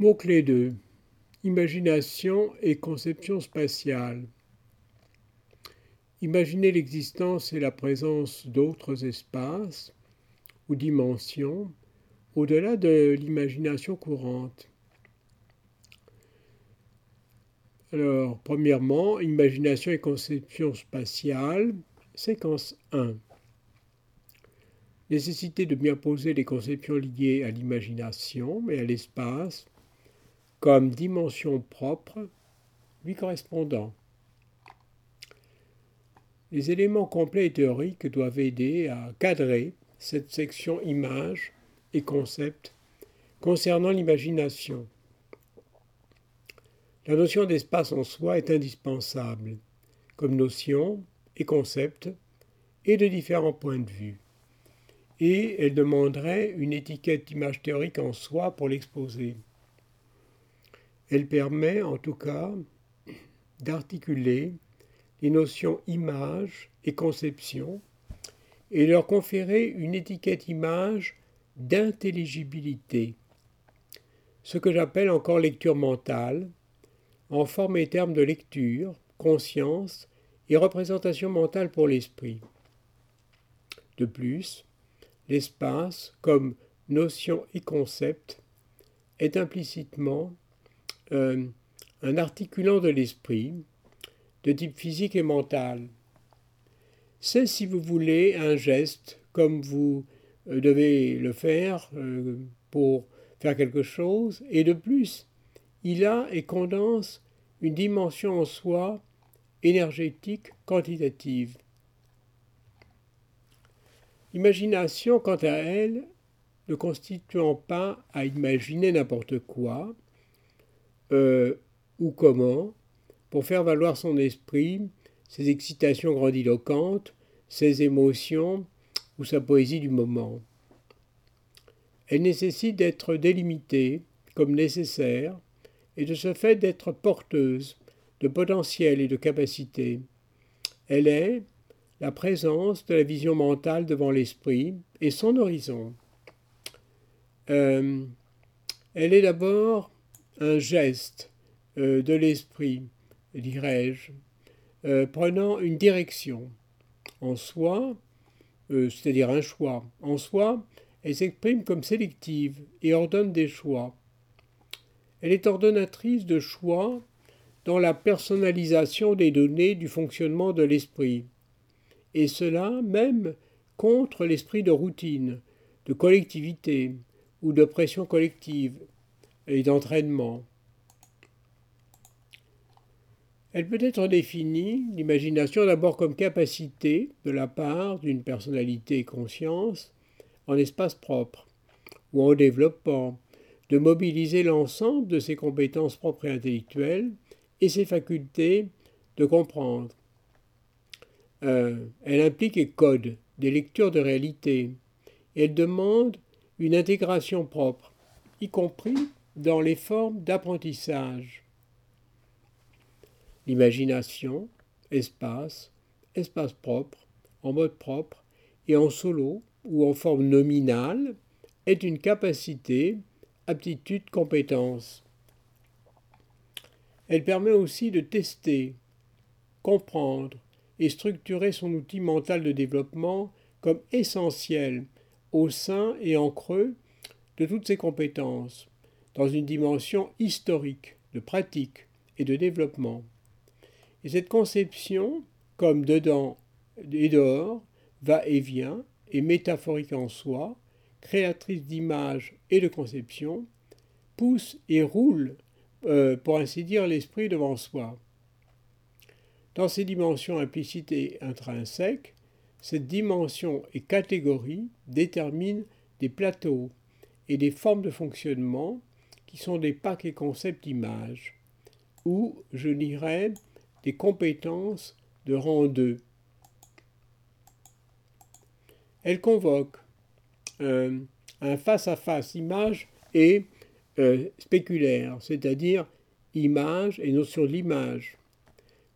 Mot-clé 2. Imagination et conception spatiale. Imaginer l'existence et la présence d'autres espaces ou dimensions au-delà de l'imagination courante. Alors, premièrement, imagination et conception spatiale, séquence 1. Nécessité de bien poser les conceptions liées à l'imagination et à l'espace comme dimension propre lui correspondant. Les éléments complets et théoriques doivent aider à cadrer cette section images et concepts concernant l'imagination. La notion d'espace en soi est indispensable comme notion et concept et de différents points de vue. Et elle demanderait une étiquette d'image théorique en soi pour l'exposer. Elle permet en tout cas d'articuler les notions image et conception et leur conférer une étiquette image d'intelligibilité, ce que j'appelle encore lecture mentale, en forme et termes de lecture, conscience et représentation mentale pour l'esprit. De plus, l'espace, comme notion et concept, est implicitement euh, un articulant de l'esprit de type physique et mental. C'est, si vous voulez, un geste, comme vous euh, devez le faire euh, pour faire quelque chose, et de plus, il a et condense une dimension en soi énergétique quantitative. Imagination, quant à elle, ne constituant pas à imaginer n'importe quoi, euh, ou comment, pour faire valoir son esprit, ses excitations grandiloquentes, ses émotions ou sa poésie du moment. Elle nécessite d'être délimitée comme nécessaire et de ce fait d'être porteuse de potentiel et de capacité. Elle est la présence de la vision mentale devant l'esprit et son horizon. Euh, elle est d'abord un geste euh, de l'esprit, dirais-je, euh, prenant une direction en soi, euh, c'est-à-dire un choix. En soi, elle s'exprime comme sélective et ordonne des choix. Elle est ordonnatrice de choix dans la personnalisation des données du fonctionnement de l'esprit, et cela même contre l'esprit de routine, de collectivité ou de pression collective, et d'entraînement. Elle peut être définie, l'imagination, d'abord comme capacité de la part d'une personnalité conscience en espace propre, ou en développant, de mobiliser l'ensemble de ses compétences propres et intellectuelles et ses facultés de comprendre. Euh, elle implique et code des lectures de réalité. Elle demande une intégration propre, y compris dans les formes d'apprentissage. L'imagination, espace, espace propre, en mode propre et en solo ou en forme nominale est une capacité, aptitude, compétence. Elle permet aussi de tester, comprendre et structurer son outil mental de développement comme essentiel au sein et en creux de toutes ses compétences dans une dimension historique, de pratique et de développement. Et cette conception, comme dedans et dehors, va et vient, et métaphorique en soi, créatrice d'images et de conception, pousse et roule, euh, pour ainsi dire, l'esprit devant soi. Dans ces dimensions implicites et intrinsèques, cette dimension et catégorie déterminent des plateaux et des formes de fonctionnement qui sont des packs et concepts images, ou, je dirais, des compétences de rang 2. Elle convoque euh, un face-à-face image et euh, spéculaire, c'est-à-dire image et notion de l'image,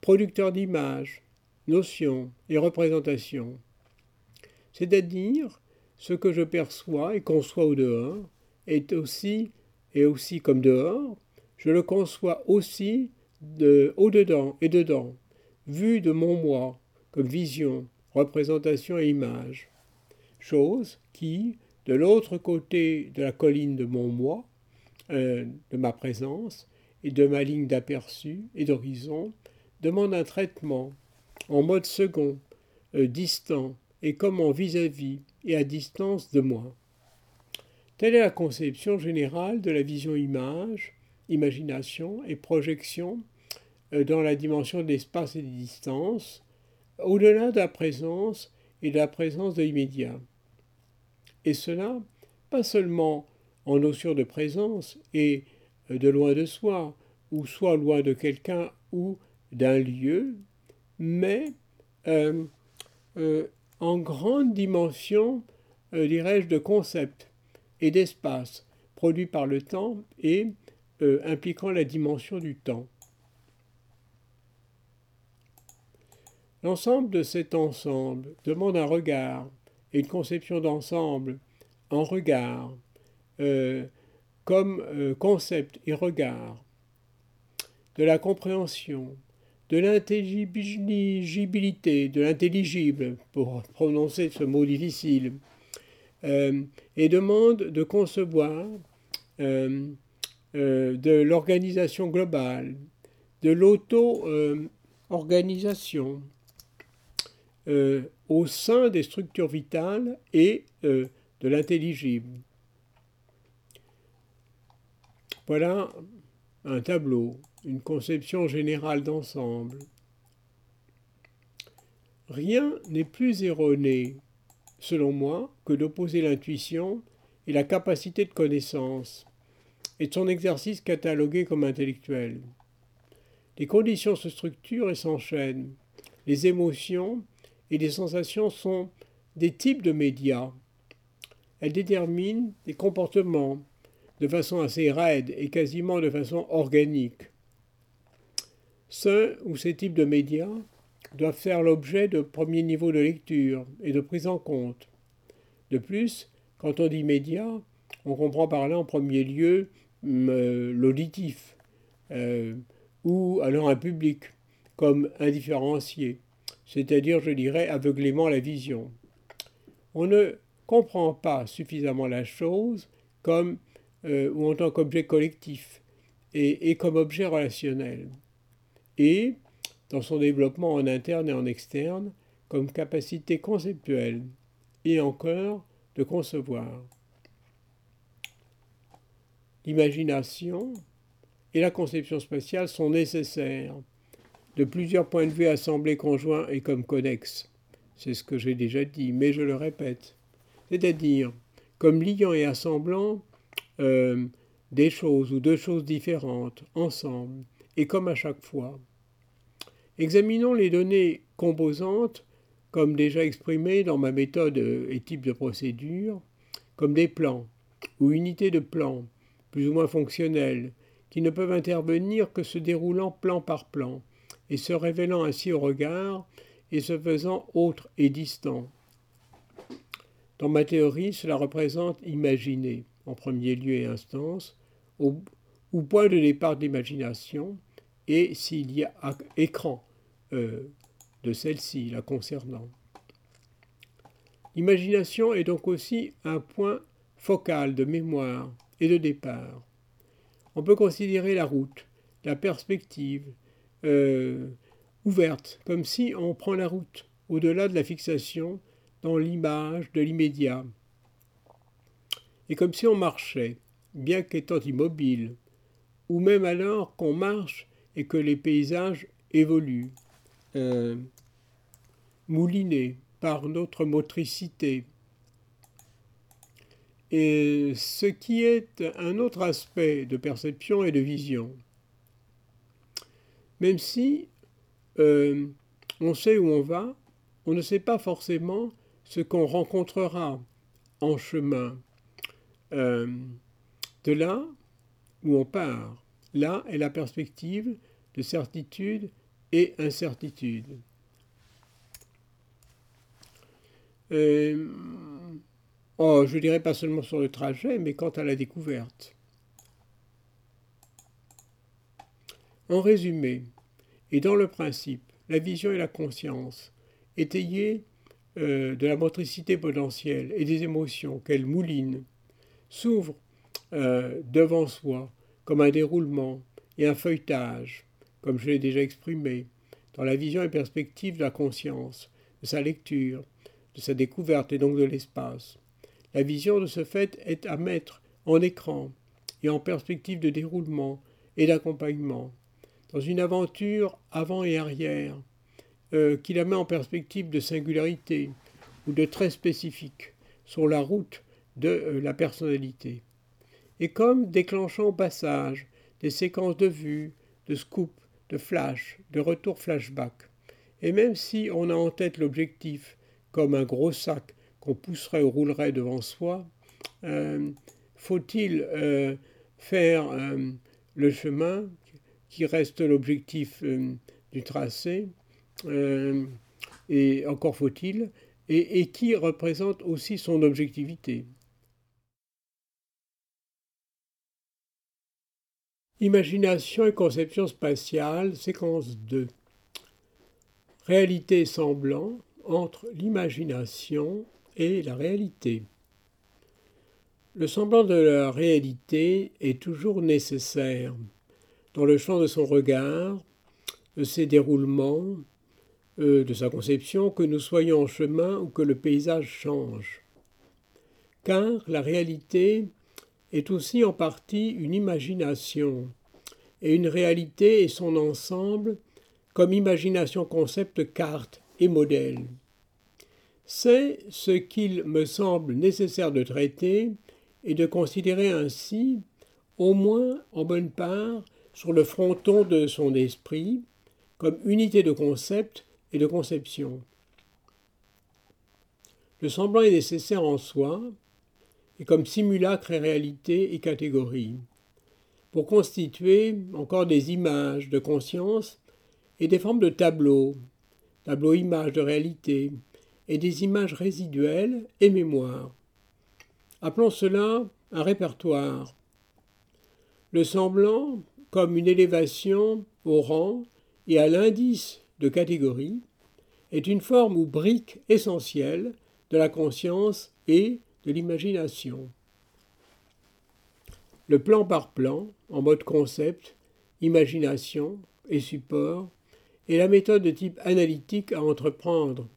producteur d'image, notion et représentation, c'est-à-dire ce que je perçois et conçois au dehors, est aussi et aussi comme dehors, je le conçois aussi de au-dedans et dedans, vu de mon moi, comme vision, représentation et image. Chose qui, de l'autre côté de la colline de mon moi, euh, de ma présence et de ma ligne d'aperçu et d'horizon, demande un traitement en mode second, euh, distant et comme en vis-à-vis et à distance de moi. Telle est la conception générale de la vision image, imagination et projection euh, dans la dimension de l'espace et des distances, au-delà de la présence et de la présence de l'immédiat. Et cela, pas seulement en notion de présence et euh, de loin de soi, ou soit loin de quelqu'un ou d'un lieu, mais euh, en grande dimension, dirais-je, de concept et d'espace produit par le temps et impliquant la dimension du temps. L'ensemble de cet ensemble demande un regard et une conception d'ensemble en regard, euh, comme euh, concept et regard, de la compréhension, de l'intelligibilité, de l'intelligible, pour prononcer ce mot difficile, euh, et demande de concevoir de l'organisation globale, de l'auto-organisation, euh, au sein des structures vitales et euh, de l'intelligible. Voilà un tableau, une conception générale d'ensemble. Rien n'est plus erroné, selon moi, que d'opposer l'intuition et la capacité de connaissance, et de son exercice catalogué comme intellectuel. Les conditions se structurent et s'enchaînent. Les émotions et les sensations sont des types de médias. Elles déterminent des comportements de façon assez raide et quasiment de façon organique. Ce ou ces types de médias doivent faire l'objet de premiers niveaux de lecture et de prise en compte. De plus, quand on dit médias, on comprend par là en premier lieu hum, euh, l'auditif, euh, ou alors un public, comme indifférencié c'est-à-dire, je dirais, aveuglément la vision. On ne comprend pas suffisamment la chose comme euh, ou en tant qu'objet collectif et, et, comme objet relationnel. Et, dans son développement en interne et en externe, comme capacité conceptuelle et encore de concevoir. L'imagination et la conception spatiale sont nécessaires de plusieurs points de vue assemblés conjoints et comme connexes. C'est ce que j'ai déjà dit, mais je le répète. C'est-à-dire comme liant et assemblant euh, des choses ou deux choses différentes ensemble et comme à chaque fois. Examinons les données composantes comme déjà exprimées dans ma méthode et type de procédure, comme des plans ou unités de plans, plus ou moins fonctionnels, qui ne peuvent intervenir que se déroulant plan par plan, et se révélant ainsi au regard et se faisant autre et distant. Dans ma théorie, cela représente imaginer, en premier lieu et instance, au, point de départ de l'imagination, et s'il y a écran euh, de celle-ci la concernant. L'imagination est donc aussi un point focal de mémoire et de départ. On peut considérer la route, la perspective, euh, ouverte, comme si on prend la route au-delà de la fixation dans l'image de l'immédiat, et comme si on marchait, bien qu'étant immobile, ou même alors qu'on marche et que les paysages évoluent, euh, moulinés par notre motricité. Et ce qui est un autre aspect de perception et de vision même si euh, on sait où on va, on ne sait pas forcément ce qu'on rencontrera en chemin. Euh, de là où on part, là est la perspective de certitude et incertitude. Euh, oh, je dirais pas seulement sur le trajet, mais quant à la découverte. En résumé, et dans le principe, la vision et la conscience, étayées euh, de la motricité potentielle et des émotions qu'elles moulinent, s'ouvrent euh, devant soi comme un déroulement et un feuilletage, comme je l'ai déjà exprimé, dans la vision et perspective de la conscience, de sa lecture, de sa découverte et donc de l'espace. La vision de ce fait est à mettre en écran et en perspective de déroulement et d'accompagnement, dans une aventure avant et arrière, euh, qui la met en perspective de singularité ou de très spécifique sur la route de euh, la personnalité. Et comme déclenchant au passage des séquences de vues, de scoop, de flash, de retour flashback. Et même si on a en tête l'objectif comme un gros sac qu'on pousserait ou roulerait devant soi, euh, faut-il euh, faire euh, le chemin qui reste l'objectif du tracé, et encore faut-il, et, qui représente aussi son objectivité? Imagination et conception spatiale, séquence 2. Réalité semblant entre l'imagination et la réalité. Le semblant de la réalité est toujours nécessaire dans le champ de son regard, de ses déroulements, euh, de sa conception, que nous soyons en chemin ou que le paysage change. Car la réalité est aussi en partie une imagination, et une réalité et son ensemble comme imagination, concept, carte et modèle. C'est ce qu'il me semble nécessaire de traiter et de considérer ainsi, au moins en bonne part, sur le fronton de son esprit, comme unité de concept et de conception. Le semblant est nécessaire en soi, comme simulacre et réalité et catégorie, pour constituer encore des images de conscience et des formes de tableaux, tableaux images de réalité, et des images résiduelles et mémoire. Appelons cela un répertoire. Le semblant, comme une élévation au rang et à l'indice de catégorie, est une forme ou brique essentielle de la conscience et de l'imagination. Le plan par plan, en mode concept, imagination et support, est la méthode de type analytique à entreprendre,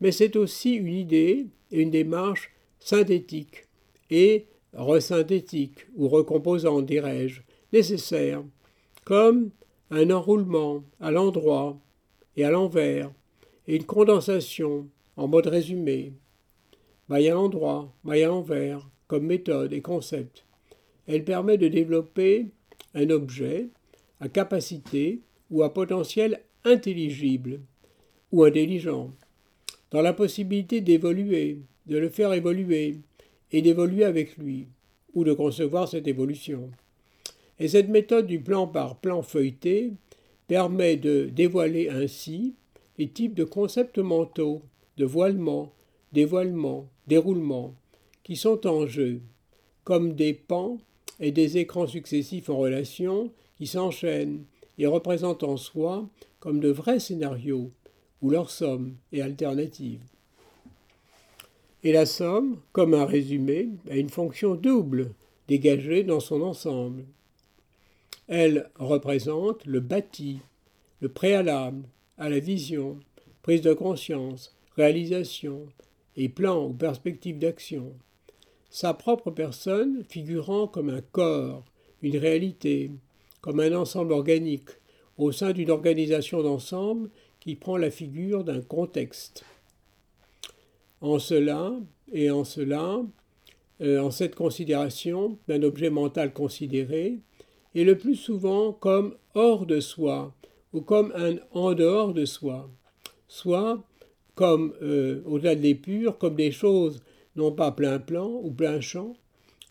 mais c'est aussi une idée et une démarche synthétique et resynthétique ou recomposante, dirais-je, nécessaire, comme un enroulement à l'endroit et à l'envers, et une condensation en mode résumé, maille à l'endroit, maille à l'envers, comme méthode et concept. Elle permet de développer un objet à capacité ou à potentiel intelligible ou intelligent, dans la possibilité d'évoluer, de le faire évoluer et d'évoluer avec lui, ou de concevoir cette évolution. Et cette méthode du plan par plan feuilleté permet de dévoiler ainsi les types de concepts mentaux, de voilement, dévoilement, déroulement, qui sont en jeu, comme des pans et des écrans successifs en relation qui s'enchaînent et représentent en soi comme de vrais scénarios, ou leur somme et alternative. Et la somme, comme un résumé, a une fonction double, dégagée dans son ensemble. Elle représente le bâti, le préalable à la vision, prise de conscience, réalisation, et plan ou perspective d'action. Sa propre personne figurant comme un corps, une réalité, comme un ensemble organique, au sein d'une organisation d'ensemble qui prend la figure d'un contexte. En cela, et en cela, euh, en cette considération d'un objet mental considéré, et le plus souvent comme hors de soi, ou comme un en dehors de soi, soit comme euh, au-delà de l'épure, comme des choses non pas plein plan ou plein champ,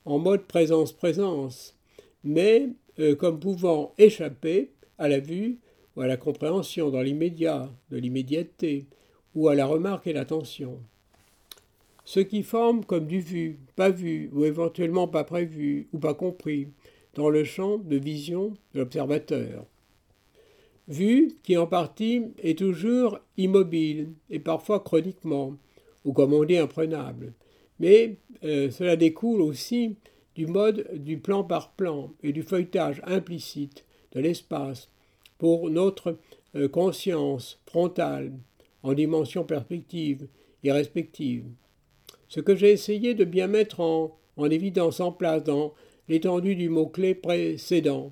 en mode présence-présence, mais euh, comme pouvant échapper à la vue ou à la compréhension dans l'immédiat, de l'immédiateté, ou à la remarque et l'attention. Ce qui forme comme du vu, pas vu, ou éventuellement pas prévu, ou pas compris, dans le champ de vision de l'observateur. Vue qui en partie est toujours immobile et parfois chroniquement, ou comme on dit imprenable. Mais euh, cela découle aussi du mode du plan par plan et du feuilletage implicite de l'espace pour notre euh, conscience frontale en dimension perspective et respective. Ce que j'ai essayé de bien mettre en, en évidence en place dans l'étendue du mot-clé précédent.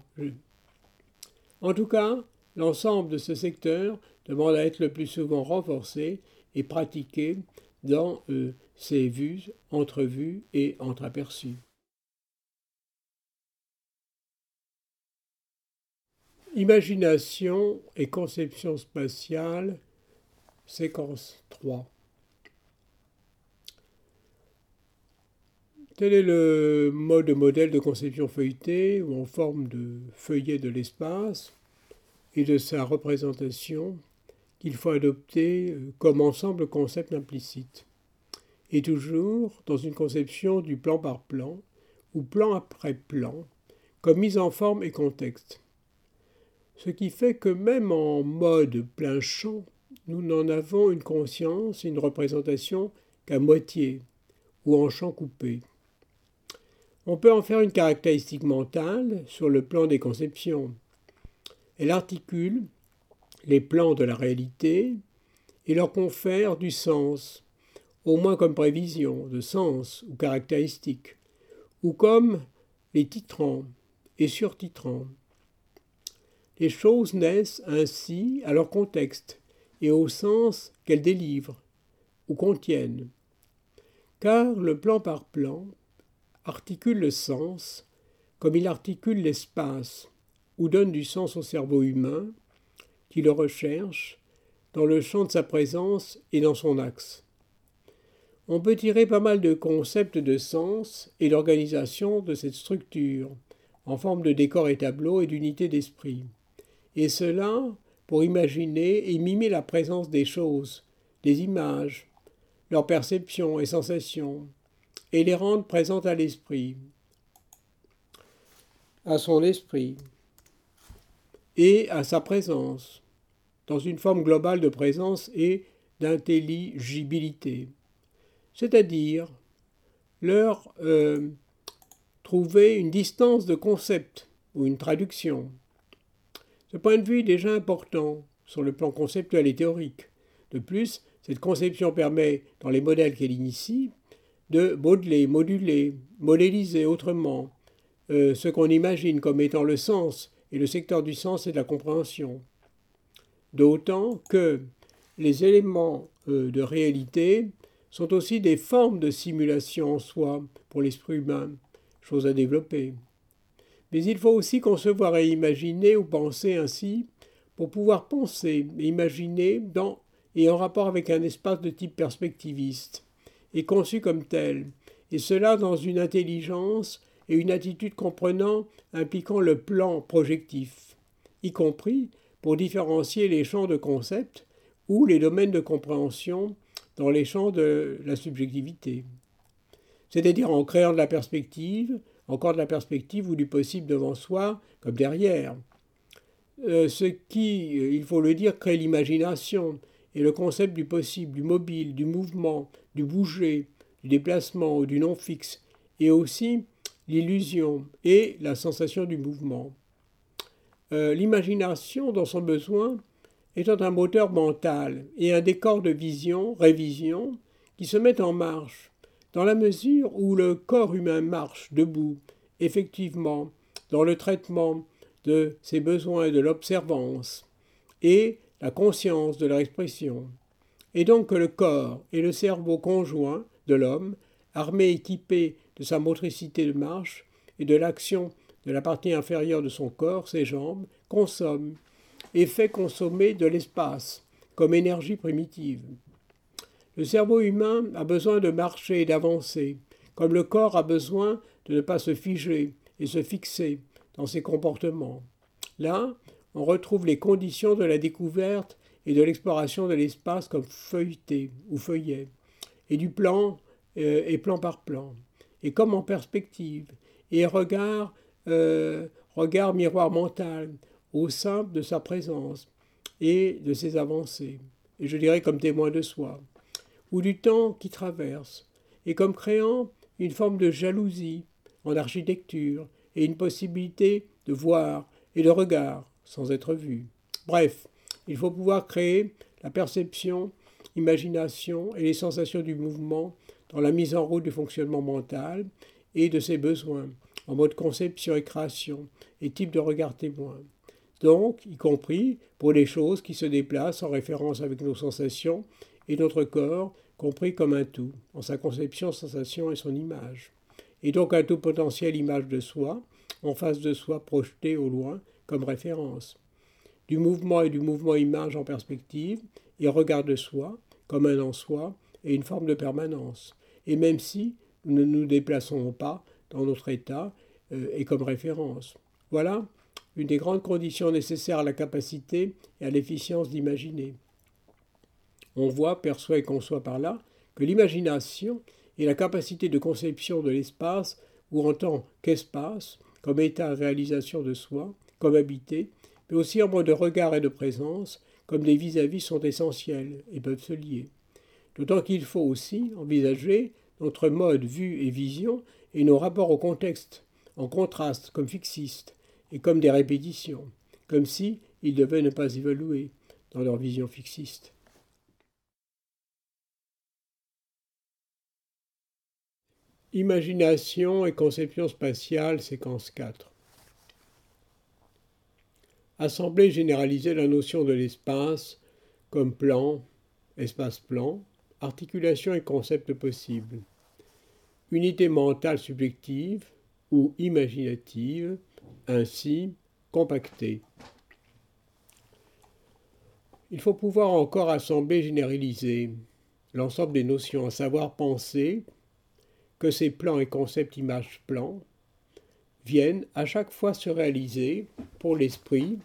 En tout cas, l'ensemble de ce secteur demande à être le plus souvent renforcé et pratiqué dans euh, ses vues, entrevues et entreaperçus. Imagination et conception spatiale, séquence 3. Tel est le mode de modèle de conception feuilletée ou en forme de feuillet de l'espace et de sa représentation qu'il faut adopter euh, comme ensemble concept implicite. Et toujours dans une conception du plan par plan ou plan après plan, comme mise en forme et contexte. Ce qui fait que même en mode plein champ, nous n'en avons une conscience, une représentation qu'à moitié, ou en champ coupé. On peut en faire une caractéristique mentale sur le plan des conceptions. Elle articule les plans de la réalité et leur confère du sens, au moins comme prévision de sens ou caractéristique, ou comme les titrants et surtitrants. Les choses naissent ainsi à leur contexte et au sens qu'elles délivrent ou contiennent. Car le plan par plan articule le sens comme il articule l'espace ou donne du sens au cerveau humain qui le recherche dans le champ de sa présence et dans son axe. On peut tirer pas mal de concepts de sens et d'organisation de cette structure en forme de décor et tableau et d'unité d'esprit et cela pour imaginer et mimer la présence des choses, des images, leurs perceptions et sensations, et les rendre présentes à l'esprit, à son esprit, et à sa présence, dans une forme globale de présence et d'intelligibilité, c'est-à-dire leur euh, trouver une distance de concept ou une traduction, ce point de vue est déjà important sur le plan conceptuel et théorique. De plus, cette conception permet, dans les modèles qu'elle initie, de modeler, moduler, modéliser autrement euh, ce qu'on imagine comme étant le sens et le secteur du sens et de la compréhension. D'autant que les éléments euh, de réalité sont aussi des formes de simulation en soi pour l'esprit humain, chose à développer. Mais il faut aussi concevoir et imaginer ou penser ainsi pour pouvoir penser et imaginer dans et en rapport avec un espace de type perspectiviste, et conçu comme tel, et cela dans une intelligence et une attitude comprenant impliquant le plan projectif, y compris pour différencier les champs de concept ou les domaines de compréhension dans les champs de la subjectivité. C'est-à-dire en créant de la perspective, encore de la perspective ou du possible devant soi comme derrière. Euh, ce qui, euh, il faut le dire, crée l'imagination et le concept du possible, du mobile, du mouvement, du bouger, du déplacement ou du non fixe, et aussi l'illusion et la sensation du mouvement. Euh, l'imagination, dans son besoin, étant un moteur mental et un décor de vision, révision, qui se met en marche dans la mesure où le corps humain marche debout, effectivement, dans le traitement de ses besoins et de l'observance, et la conscience de leur expression, et donc que le corps et le cerveau conjoint de l'homme, armé équipé de sa motricité de marche et de l'action de la partie inférieure de son corps, ses jambes, consomme et fait consommer de l'espace comme énergie primitive. Le cerveau humain a besoin de marcher et d'avancer, comme le corps a besoin de ne pas se figer et se fixer dans ses comportements. Là, on retrouve les conditions de la découverte et de l'exploration de l'espace comme feuilleté ou feuillet, et du plan euh, et plan par plan, et comme en perspective, et regard, euh, regard miroir mental, au simple de sa présence et de ses avancées, et je dirais comme témoin de soi, ou du temps qui traverse, et comme créant une forme de jalousie en architecture et une possibilité de voir et de regard sans être vu. Bref, il faut pouvoir créer la perception, imagination et les sensations du mouvement dans la mise en route du fonctionnement mental et de ses besoins, en mode conception et création, et type de regard témoin. Donc, y compris pour les choses qui se déplacent en référence avec nos sensations et notre corps, compris comme un tout, en sa conception, sensation et son image. Et donc un tout potentiel image de soi, en face de soi projeté au loin comme référence. Du mouvement et du mouvement image en perspective, et regard de soi, comme un en soi, et une forme de permanence. Et même si nous ne nous déplaçons pas dans notre état euh, et comme référence. Voilà une des grandes conditions nécessaires à la capacité et à l'efficience d'imaginer. On voit, perçoit et conçoit par là que l'imagination est la capacité de conception de l'espace ou en tant qu'espace, comme état de réalisation de soi, comme habité, mais aussi en mode de regard et de présence, comme des vis-à-vis -vis sont essentiels et peuvent se lier. D'autant qu'il faut aussi envisager notre mode vue et vision et nos rapports au contexte, en contraste comme fixistes et comme des répétitions, comme si ils devaient ne pas évoluer dans leur vision fixiste. Imagination et conception spatiale, séquence 4. Assembler généraliser la notion de l'espace comme plan, espace-plan, articulation et concept possible. Unité mentale subjective ou imaginative, ainsi compactée. Il faut pouvoir encore assembler, généraliser l'ensemble des notions, à savoir penser que ces plans et concepts image-plan viennent à chaque fois se réaliser pour l'esprit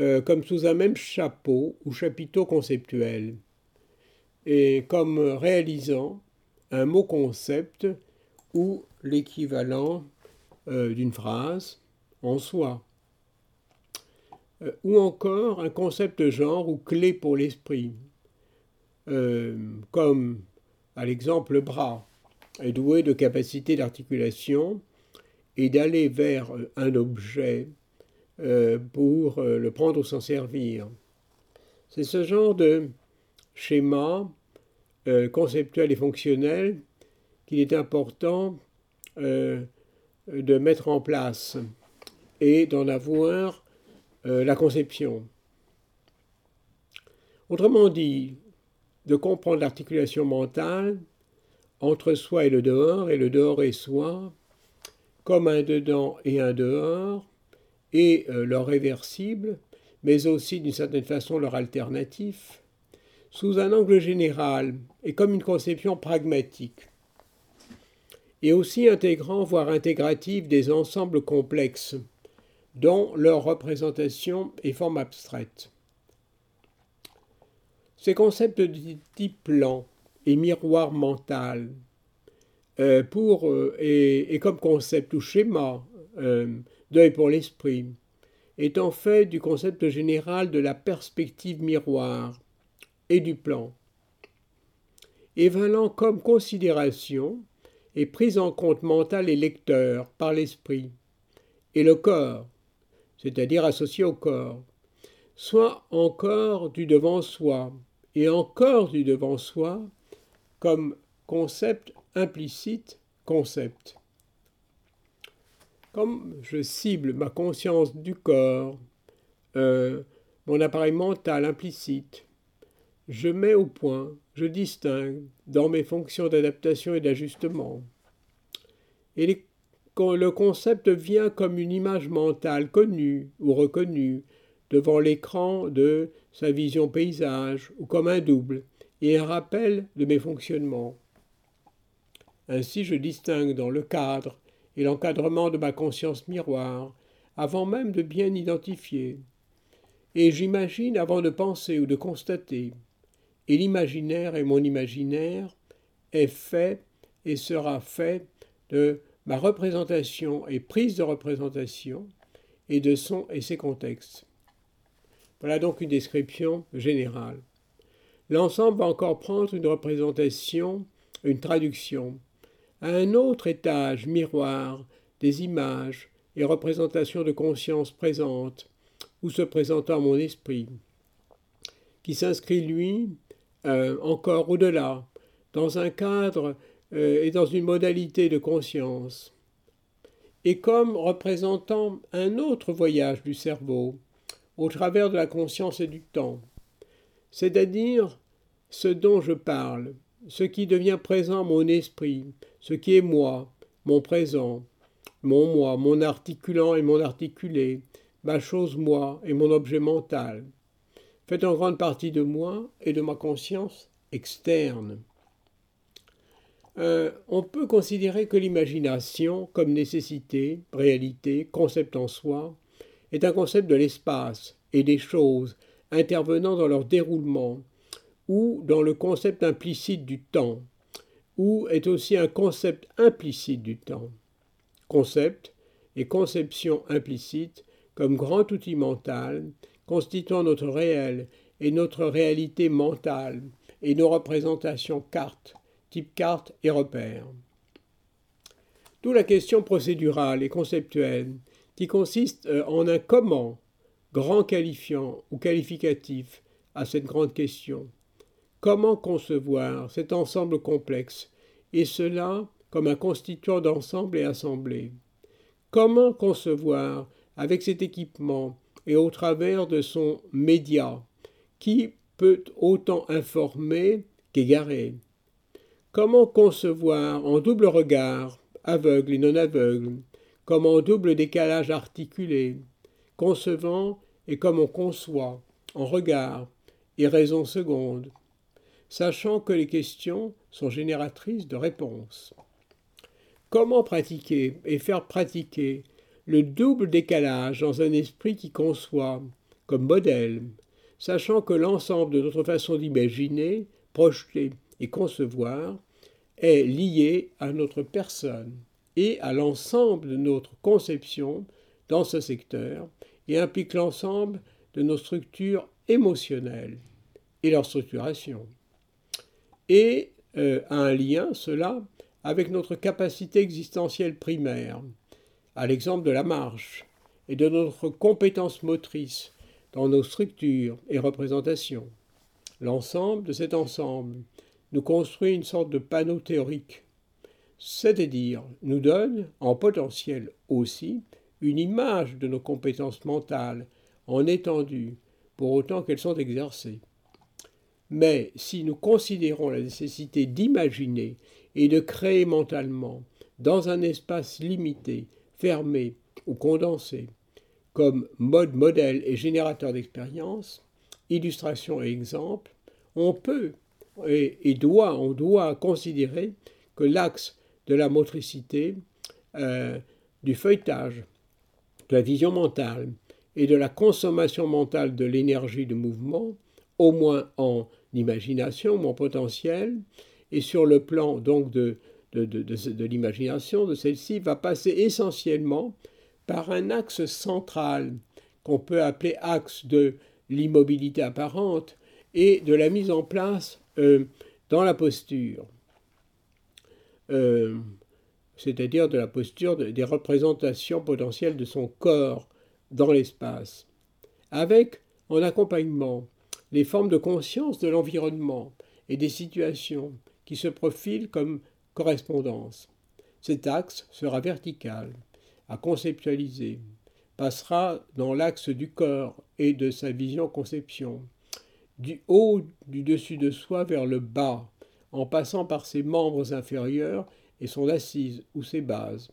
euh, comme sous un même chapeau ou chapiteau conceptuel et comme réalisant un mot concept ou l'équivalent euh, d'une phrase en soi, euh, ou encore un concept genre ou clé pour l'esprit, euh, comme à l'exemple bras, est doué de capacité d'articulation et d'aller vers un objet pour le prendre ou s'en servir. C'est ce genre de schéma euh, conceptuel et fonctionnel qu'il est important euh, de mettre en place et d'en avoir euh, la conception. Autrement dit, de comprendre l'articulation mentale entre soi et le dehors, et le dehors et soi, comme un dedans et un dehors, et leur réversible, mais aussi d'une certaine façon leur alternatif, sous un angle général et comme une conception pragmatique, et aussi intégrant, voire intégrative, des ensembles complexes, dont leur représentation est forme abstraite. Ces concepts de type plan et miroir mental, euh, pour, euh, et, comme concept ou schéma, euh, d'œil pour l'esprit, est en fait du concept général de la perspective miroir, et du plan, évalant comme considération et prise en compte mentale et lecteur par l'esprit, et le corps, c'est-à-dire associé au corps, soit encore du devant soi, et encore du devant soi, comme concept implicite, concept. Comme je cible ma conscience du corps, euh, mon appareil mental implicite, je mets au point, je distingue dans mes fonctions d'adaptation et d'ajustement. Et le concept vient comme une image mentale connue ou reconnue devant l'écran de sa vision paysage ou comme un double et un rappel de mes fonctionnements. Ainsi je distingue dans le cadre et l'encadrement de ma conscience miroir avant même de bien identifier. Et j'imagine avant de penser ou de constater et l'imaginaire et mon imaginaire est fait et sera fait de ma représentation et prise de représentation et de son et ses contextes. Voilà donc une description générale. L'ensemble va encore prendre une représentation, une traduction, à un autre étage miroir des images et représentations de conscience présentes ou se présentant à mon esprit, qui s'inscrit, lui, euh, encore au-delà, dans un cadre euh, et dans une modalité de conscience, et comme représentant un autre voyage du cerveau, au travers de la conscience et du temps, c'est-à-dire ce dont je parle, ce qui devient présent mon esprit, ce qui est moi, mon présent, mon moi, mon articulant et mon articulé, ma chose moi et mon objet mental, fait en grande partie de moi et de ma conscience externe. Euh, on peut considérer que l'imagination, comme nécessité, réalité, concept en soi, est un concept de l'espace et des choses intervenant dans leur déroulement, ou dans le concept implicite du temps, ou est aussi un concept implicite du temps. Concept et conception implicite comme grand outil mental constituant notre réel et notre réalité mentale et nos représentations cartes, type carte et repères. D'où la question procédurale et conceptuelle qui consiste euh, en un comment, grand qualifiant ou qualificatif, à cette grande question. Comment concevoir cet ensemble complexe, et cela comme un constituant d'ensemble et assemblée? Comment concevoir, avec cet équipement et au travers de son média, qui peut autant informer qu'égarer Comment concevoir en double regard, aveugle et non aveugle, comme en double décalage articulé, concevant et comme on conçoit, en regard et raison seconde, sachant que les questions sont génératrices de réponses? Comment pratiquer et faire pratiquer le double décalage dans un esprit qui conçoit, comme modèle, sachant que l'ensemble de notre façon d'imaginer, projeter et concevoir est lié à notre personne et à l'ensemble de notre conception dans ce secteur et implique l'ensemble de nos structures émotionnelles et leur structuration. Et euh, a un lien, cela, avec notre capacité existentielle primaire, à l'exemple de la marche, et de notre compétence motrice dans nos structures et représentations. L'ensemble de cet ensemble nous construit une sorte de panneau théorique, c'est-à-dire nous donne, en potentiel aussi, une image de nos compétences mentales en étendue, pour autant qu'elles sont exercées. Mais si nous considérons la nécessité d'imaginer et de créer mentalement, dans un espace limité, fermé ou condensé, comme mode, modèle et générateur d'expérience, illustration et exemple, on peut et, doit, on doit considérer que l'axe de la motricité, euh, du feuilletage, de la vision mentale et de la consommation mentale de l'énergie de mouvement, au moins en imagination ou en potentiel, et sur le plan donc de, de, de, de l'imagination de celle-ci, va passer essentiellement par un axe central qu'on peut appeler axe de l'immobilité apparente et de la mise en place euh, dans la posture, euh, c'est-à-dire de la posture des représentations potentielles de son corps dans l'espace, avec en accompagnement les formes de conscience de l'environnement et des situations qui se profilent comme correspondance. Cet axe sera vertical, à conceptualiser, passera dans l'axe du corps et de sa vision-conception, du haut du dessus de soi vers le bas, en passant par ses membres inférieurs et son assise ou ses bases.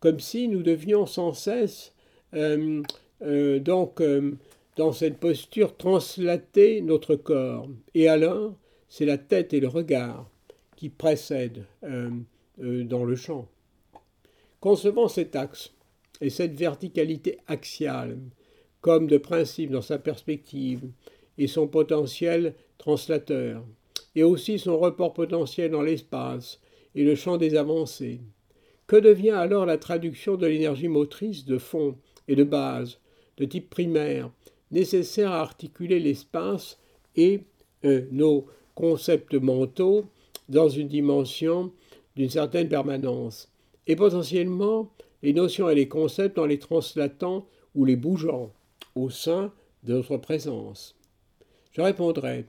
Comme si nous devions sans cesse, euh, euh, donc, euh, dans cette posture, translater notre corps. Et alors, c'est la tête et le regard qui précèdent dans le champ. Concevant cet axe et cette verticalité axiale comme de principe dans sa perspective, et son potentiel translateur, et aussi son report potentiel dans l'espace et le champ des avancées. Que devient alors la traduction de l'énergie motrice de fond et de base, de type primaire, nécessaires à articuler l'espace et euh, nos concepts mentaux dans une dimension d'une certaine permanence, et potentiellement les notions et les concepts en les translatant ou les bougeant au sein de notre présence. Je répondrai,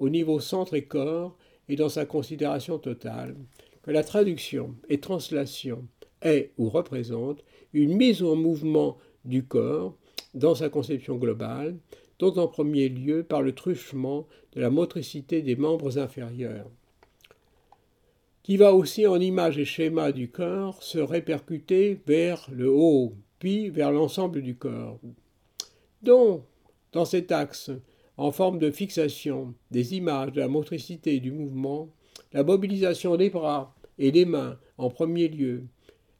au niveau centre et corps et dans sa considération totale, que la traduction et translation est ou représente une mise en mouvement du corps dans sa conception globale, dont en premier lieu par le truchement de la motricité des membres inférieurs, qui va aussi en image et schéma du corps se répercuter vers le haut, puis vers l'ensemble du corps. Donc, dans cet axe, en forme de fixation des images de la motricité du mouvement, la mobilisation des bras et des mains en premier lieu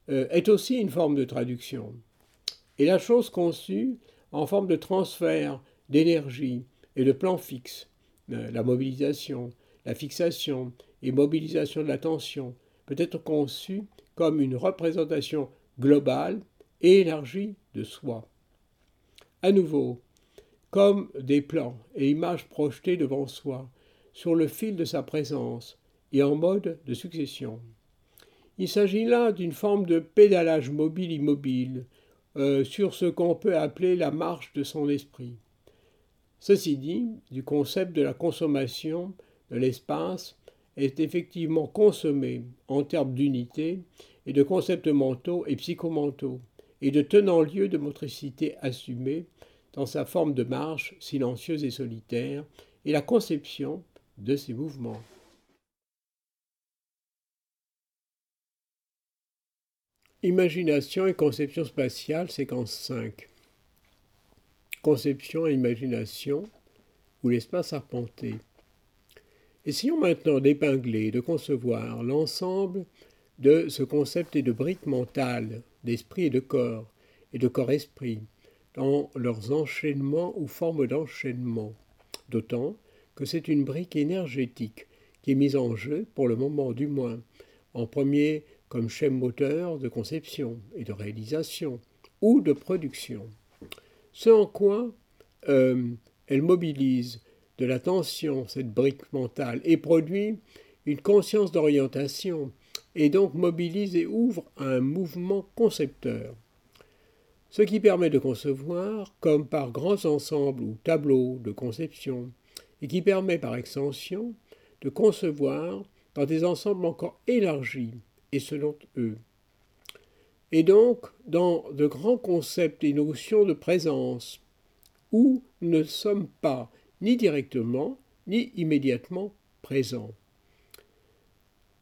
euh, est aussi une forme de traduction. Et la chose conçue en forme de transfert d'énergie et de plan fixe, euh, la mobilisation, la fixation et mobilisation de l'attention peut être conçue comme une représentation globale et élargie de soi. À nouveau, comme des plans et images projetées devant soi, sur le fil de sa présence et en mode de succession. Il s'agit là d'une forme de pédalage mobile-immobile euh, sur ce qu'on peut appeler la marche de son esprit. Ceci dit, du concept de la consommation de l'espace est effectivement consommé en termes d'unité et de concepts mentaux et psychomentaux, et de tenant lieu de motricité assumée dans sa forme de marche silencieuse et solitaire, et la conception de ces mouvements. Imagination et conception spatiale, séquence 5. Conception et imagination, ou l'espace arpenté. Essayons maintenant d'épingler, de concevoir l'ensemble de ce concept et de briques mentales, d'esprit et de corps, et de corps-esprit, dans leurs enchaînements ou formes d'enchaînement, d'autant que c'est une brique énergétique qui est mise en jeu, pour le moment du moins, en premier comme chaîne moteur de conception et de réalisation ou de production. Ce en quoi euh, elle mobilise de l'attention, cette brique mentale, et produit une conscience d'orientation, et donc mobilise et ouvre un mouvement concepteur ce qui permet de concevoir comme par grands ensembles ou tableaux de conception, et qui permet par extension de concevoir dans des ensembles encore élargis et selon eux. Et donc dans de grands concepts et notions de présence, où ne sommes pas ni directement ni immédiatement présents.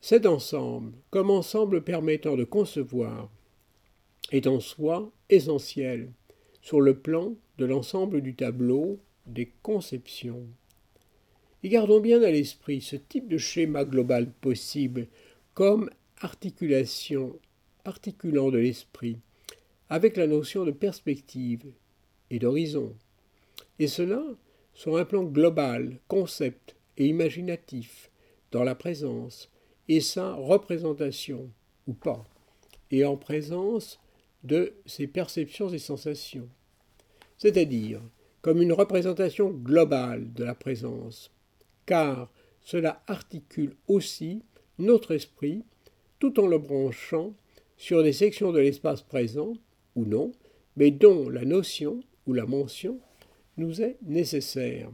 Cet ensemble, comme ensemble permettant de concevoir, est en soi essentiel sur le plan de l'ensemble du tableau des conceptions. Et gardons bien à l'esprit ce type de schéma global possible comme articulation articulant de l'esprit avec la notion de perspective et d'horizon. Et cela sur un plan global, concept et imaginatif dans la présence et sa représentation ou pas, et en présence de ses perceptions et sensations, c'est-à-dire comme une représentation globale de la présence, car cela articule aussi notre esprit tout en le branchant sur des sections de l'espace présent ou non, mais dont la notion ou la mention nous est nécessaire.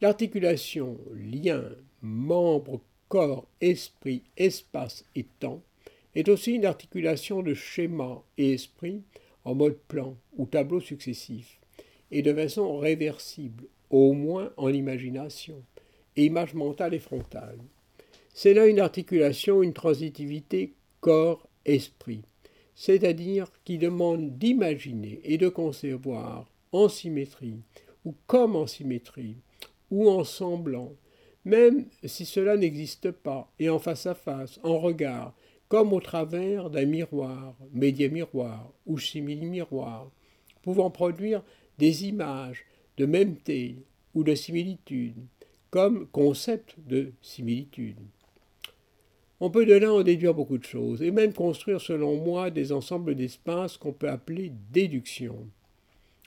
L'articulation lien, membre, corps, esprit, espace et temps est aussi une articulation de schéma et esprit en mode plan ou tableau successif, et de façon réversible, au moins en imagination, image mentale et frontale. C'est là une articulation, une transitivité corps-esprit, c'est-à-dire qui demande d'imaginer et de concevoir en symétrie, ou comme en symétrie, ou en semblant, même si cela n'existe pas, et en face à face, en regard, comme au travers d'un miroir, média-miroir ou simili-miroir, pouvant produire des images de mêmeté ou de similitude, comme concept de similitude. On peut de là en déduire beaucoup de choses, et même construire selon moi des ensembles d'espaces qu'on peut appeler déduction.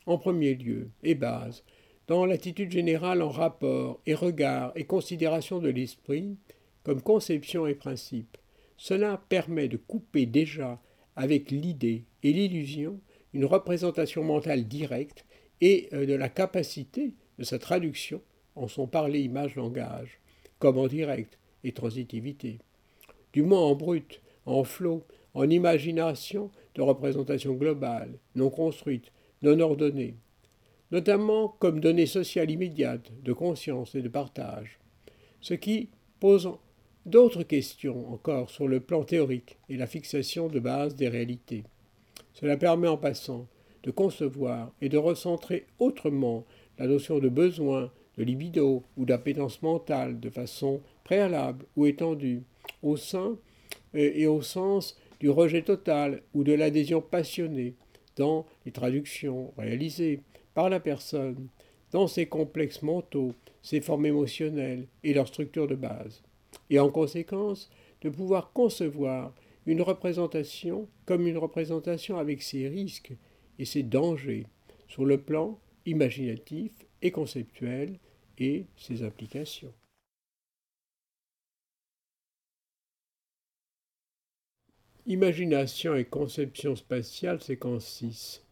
En premier lieu, et base, dans l'attitude générale en rapport et regard et considération de l'esprit, comme conception et principe. Cela permet de couper déjà avec l'idée et l'illusion une représentation mentale directe et euh, de la capacité de sa traduction en son parler image langage, comme en direct et transitivité. Du moins en brut, en flot, en imagination de représentation globale, non construite, non ordonnée, notamment comme donnée sociale immédiate de conscience et de partage, ce qui pose d'autres questions encore sur le plan théorique et la fixation de base des réalités. Cela permet en passant de concevoir et de recentrer autrement la notion de besoin, de libido ou d'appétence mentale de façon préalable ou étendue, au sein et au sens du rejet total ou de l'adhésion passionnée dans les traductions réalisées par la personne, dans ses complexes mentaux, ses formes émotionnelles et leur structure de base, et en conséquence de pouvoir concevoir une représentation comme une représentation avec ses risques et ses dangers sur le plan imaginatif et conceptuel et ses applications. Imagination et conception spatiale, séquence 6.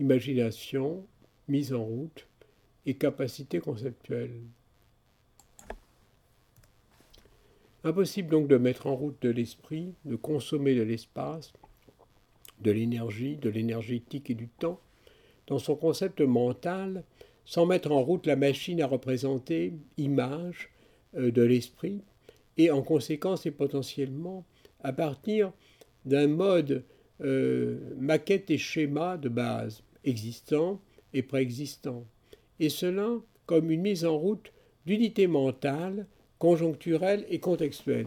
Imagination, mise en route et capacité conceptuelle. Impossible donc de mettre en route de l'esprit, de consommer de l'espace, de l'énergie, de l'énergétique et du temps, dans son concept mental, sans mettre en route la machine à représenter, image euh, de l'esprit, et en conséquence et potentiellement à partir d'un mode euh, maquette et schéma de base existant et préexistant, et cela comme une mise en route d'unités mentales, conjoncturelles et contextuelles.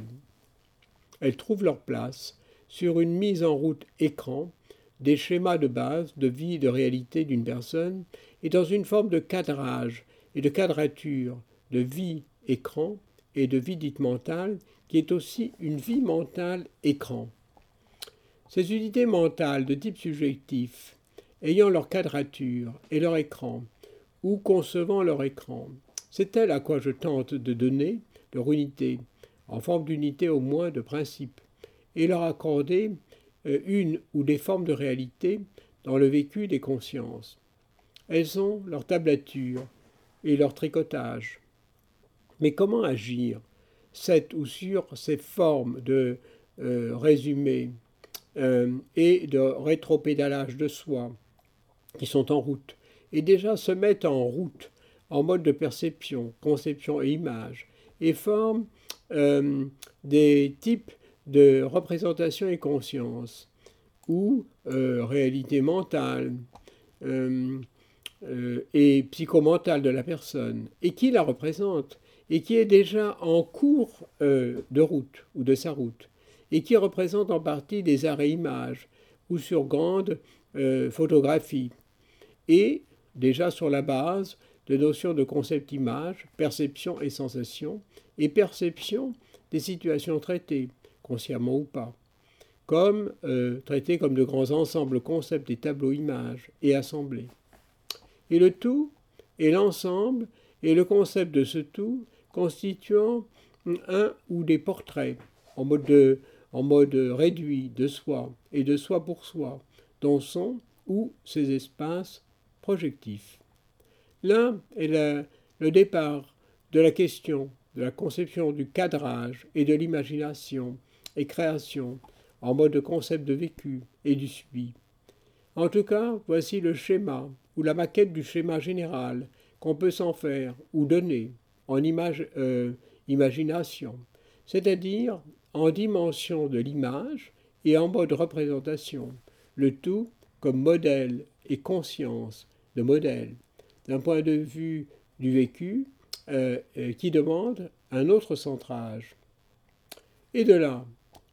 Elles trouvent leur place sur une mise en route écran des schémas de base de vie et de réalité d'une personne et dans une forme de cadrage et de quadrature de vie écran et de vie dite mentale qui est aussi une vie mentale écran. Ces unités mentales de type subjectif, ayant leur quadrature et leur écran, ou concevant leur écran, c'est elle à quoi je tente de donner leur unité, en forme d'unité au moins de principe, et leur accorder euh, une ou des formes de réalité dans le vécu des consciences. Elles ont leur tablature et leur tricotage. Mais comment agir cette ou sur ces formes de euh, résumé euh, et de rétropédalage de soi qui sont en route, et déjà se mettent en route en mode de perception, conception et image, et forment euh, des types de représentation et conscience, ou réalité mentale et psychomentale de la personne, et qui la représente et qui est déjà en cours euh, de route ou de sa route, et qui représente en partie des arrêts images ou sur grande euh, photographie, et déjà sur la base de notions de concept image, perception et sensation, et perception des situations traitées, consciemment ou pas, comme euh, traitées comme de grands ensembles concepts et tableaux images et assemblés. Et le tout, et l'ensemble, et le concept de ce tout constituant un ou des portraits en mode, réduit de soi et de soi pour soi, dont sont ou ces espaces projectifs. L'un est le départ de la question de la conception du cadrage et de l'imagination et création en mode concept de vécu et du suivi. En tout cas, voici le schéma ou la maquette du schéma général qu'on peut s'en faire ou donner en image, euh, imagination, c'est-à-dire en dimension de l'image et en mode représentation, le tout comme modèle et conscience de modèle, d'un point de vue du vécu euh, euh, qui demande un autre centrage. Et de là,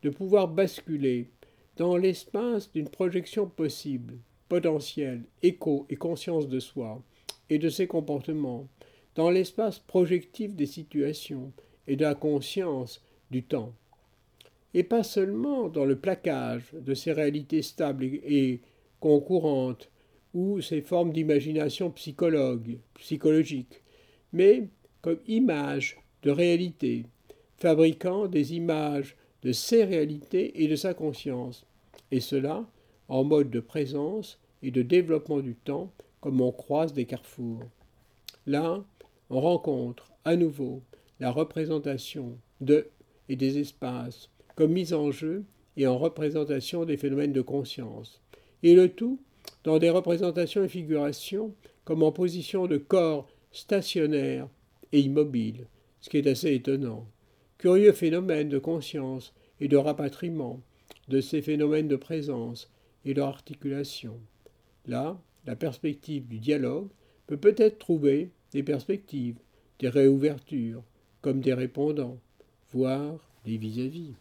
de pouvoir basculer dans l'espace d'une projection possible, potentielle, écho et conscience de soi et de ses comportements, dans l'espace projectif des situations et de la conscience du temps, et pas seulement dans le plaquage de ces réalités stables et concurrentes ou ces formes d'imagination psychologique, mais comme image de réalité, fabriquant des images de ses réalités et de sa conscience, et cela en mode de présence et de développement du temps comme on croise des carrefours. Là, on rencontre à nouveau la représentation de et des espaces comme mise en jeu et en représentation des phénomènes de conscience, et le tout dans des représentations et figurations comme en position de corps stationnaire et immobile, ce qui est assez étonnant. Curieux phénomène de conscience et de rapatriement de ces phénomènes de présence et leur articulation. Là, la perspective du dialogue peut peut-être trouver des perspectives, des réouvertures, comme des répondants, voire des vis-à-vis.